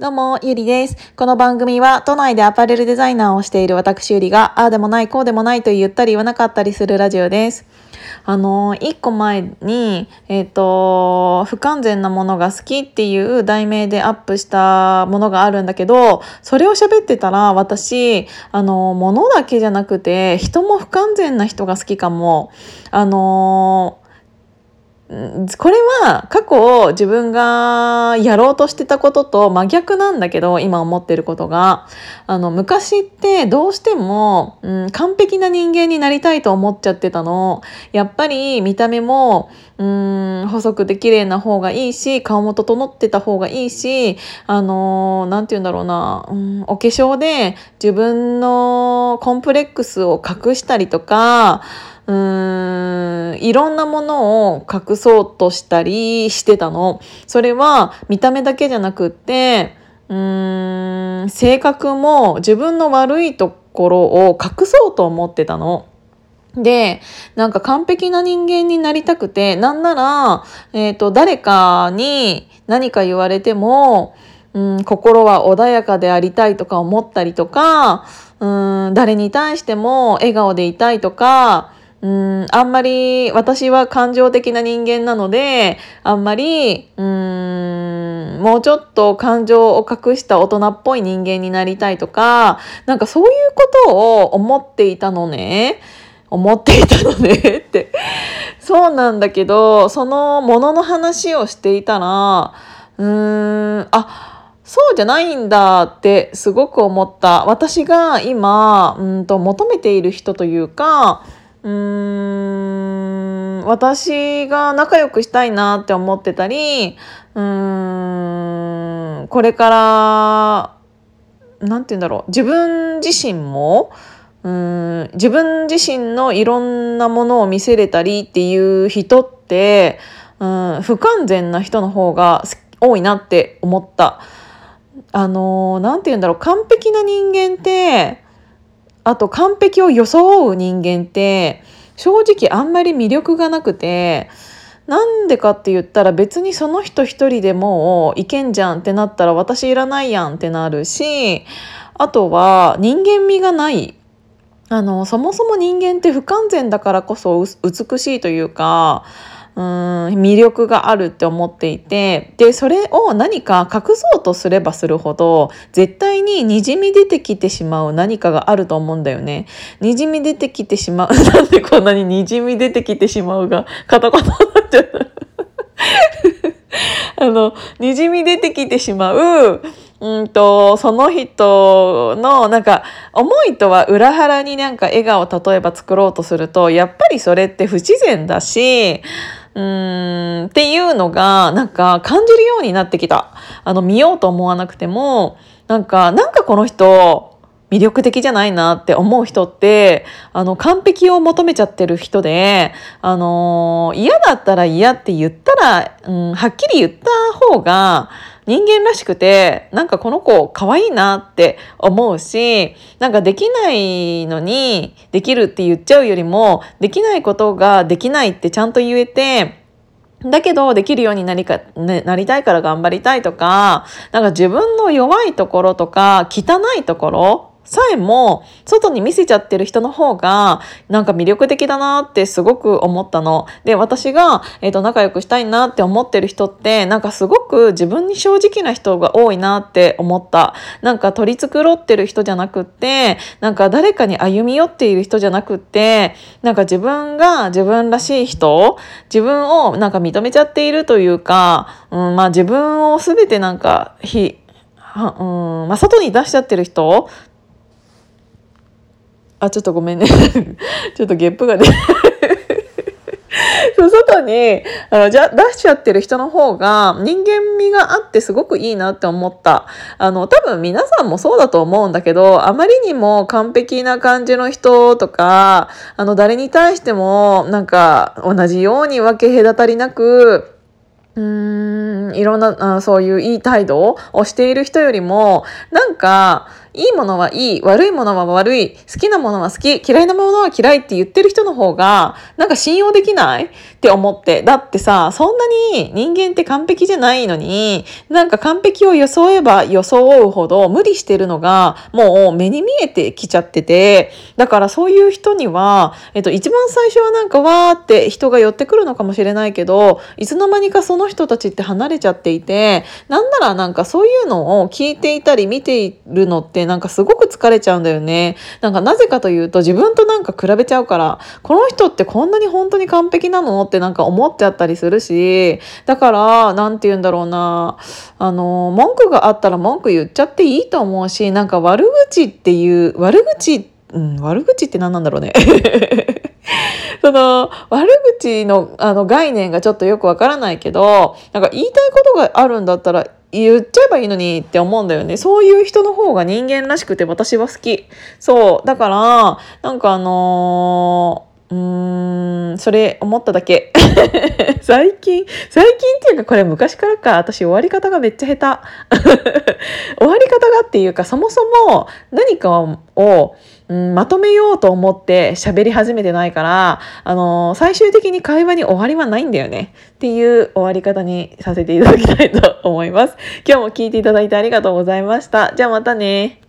どうも、ゆりです。この番組は、都内でアパレルデザイナーをしている私ゆりが、ああでもない、こうでもないと言ったり言わなかったりするラジオです。あの、一個前に、えっ、ー、と、不完全なものが好きっていう題名でアップしたものがあるんだけど、それを喋ってたら、私、あの、物だけじゃなくて、人も不完全な人が好きかも。あの、これは過去自分がやろうとしてたことと真逆なんだけど今思ってることが。あの昔ってどうしても、うん、完璧な人間になりたいと思っちゃってたの。やっぱり見た目もうん細くて綺麗な方がいいし顔も整ってた方がいいしあの何て言うんだろうな、うん、お化粧で自分のコンプレックスを隠したりとかうーんいろんなものを隠そうとしたりしてたの。それは見た目だけじゃなくってうーん性格も自分の悪いところを隠そうと思ってたの。で、なんか完璧な人間になりたくて、なんなら、えっ、ー、と、誰かに何か言われても、うん、心は穏やかでありたいとか思ったりとか、うん、誰に対しても笑顔でいたいとか、うんあんまり私は感情的な人間なのであんまりうんもうちょっと感情を隠した大人っぽい人間になりたいとかなんかそういうことを思っていたのね。思っていたのねって。そうなんだけどそのものの話をしていたらうーんあそうじゃないんだってすごく思った。私が今うんと求めている人というかうーん私が仲良くしたいなって思ってたりうーんこれから何て言うんだろう自分自身もうん自分自身のいろんなものを見せれたりっていう人ってうん不完全な人の方が多いなって思った。あの何て言うんだろう完璧な人間ってあと完璧を装う人間って正直あんまり魅力がなくてなんでかって言ったら別にその人一人でもういけんじゃんってなったら私いらないやんってなるしあとは人間味がない。あのそもそも人間って不完全だからこそ美しいというかうん魅力があるって思っていてでそれを何か隠そうとすればするほど絶対ににじみ出てきてしまう何かがあると思うんだよね。にじみ出てきてしまう なんでこんなににじみ出てきてしまうがカタカナになっちゃう。あのにじみ出てきてしまううんとその人のなんか思いとは裏腹になんか笑顔を例えば作ろうとするとやっぱりそれって不自然だしうんっていうのがなんか感じるようになってきた。あの見ようと思わなくてもなんかなんかこの人魅力的じゃないなって思う人ってあの完璧を求めちゃってる人であの嫌だったら嫌って言ったら、うん、はっきり言った方が人間らしくて、なんかこの子可愛いなって思うし、なんかできないのにできるって言っちゃうよりも、できないことができないってちゃんと言えて、だけどできるようになりか、ね、なりたいから頑張りたいとか、なんか自分の弱いところとか汚いところさえも外に見せちゃってる人の方がなんか魅力的だなってすごく思ったの。で私が、えーと、仲良くしたいなって思ってる人ってなんかすごく自分に正直な人が多いなって思った。なんか取り繕ってる人じゃなくってなんか誰かに歩み寄っている人じゃなくってなんか自分が自分らしい人自分をなんか認めちゃっているというか、うん、まあ自分を全てなんかひうんまあ、外に出しちゃってる人あ、ちょっとごめんね。ちょっとゲップが出ね 外にあのじゃ出しちゃってる人の方が人間味があってすごくいいなって思った。あの多分皆さんもそうだと思うんだけどあまりにも完璧な感じの人とかあの誰に対してもなんか同じように分け隔たりなくうーんいろんなあそういういい態度をしている人よりもなんかいいものはいい、悪いものは悪い、好きなものは好き、嫌いなものは嫌いって言ってる人の方が、なんか信用できない？って思って。だってさ、そんなに人間って完璧じゃないのに、なんか完璧を装えば装うほど無理してるのが、もう目に見えてきちゃってて、だからそういう人には、えっと、一番最初はなんかわーって人が寄ってくるのかもしれないけど、いつの間にかその人たちって離れちゃっていて、なんならなんかそういうのを聞いていたり見ているのってなんかすごく疲れちゃうんだよね。なんかなぜかというと自分となんか比べちゃうから、この人ってこんなに本当に完璧なのってなんか思っちゃったりするし、だから、なんて言うんだろうな、あの、文句があったら文句言っちゃっていいと思うし、なんか悪口っていう、悪口って、うん、悪口って何なんだろうね。その悪口のあの概念がちょっとよくわからないけどなんか言いたいことがあるんだったら言っちゃえばいいのにって思うんだよね。そういう人の方が人間らしくて私は好き。そう。だから、なんかあのー、うーん、それ思っただけ。最近、最近っていうかこれ昔からか、私終わり方がめっちゃ下手。終わり方がっていうか、そもそも何かを、うん、まとめようと思って喋り始めてないから、あのー、最終的に会話に終わりはないんだよねっていう終わり方にさせていただきたいと思います。今日も聞いていただいてありがとうございました。じゃあまたね。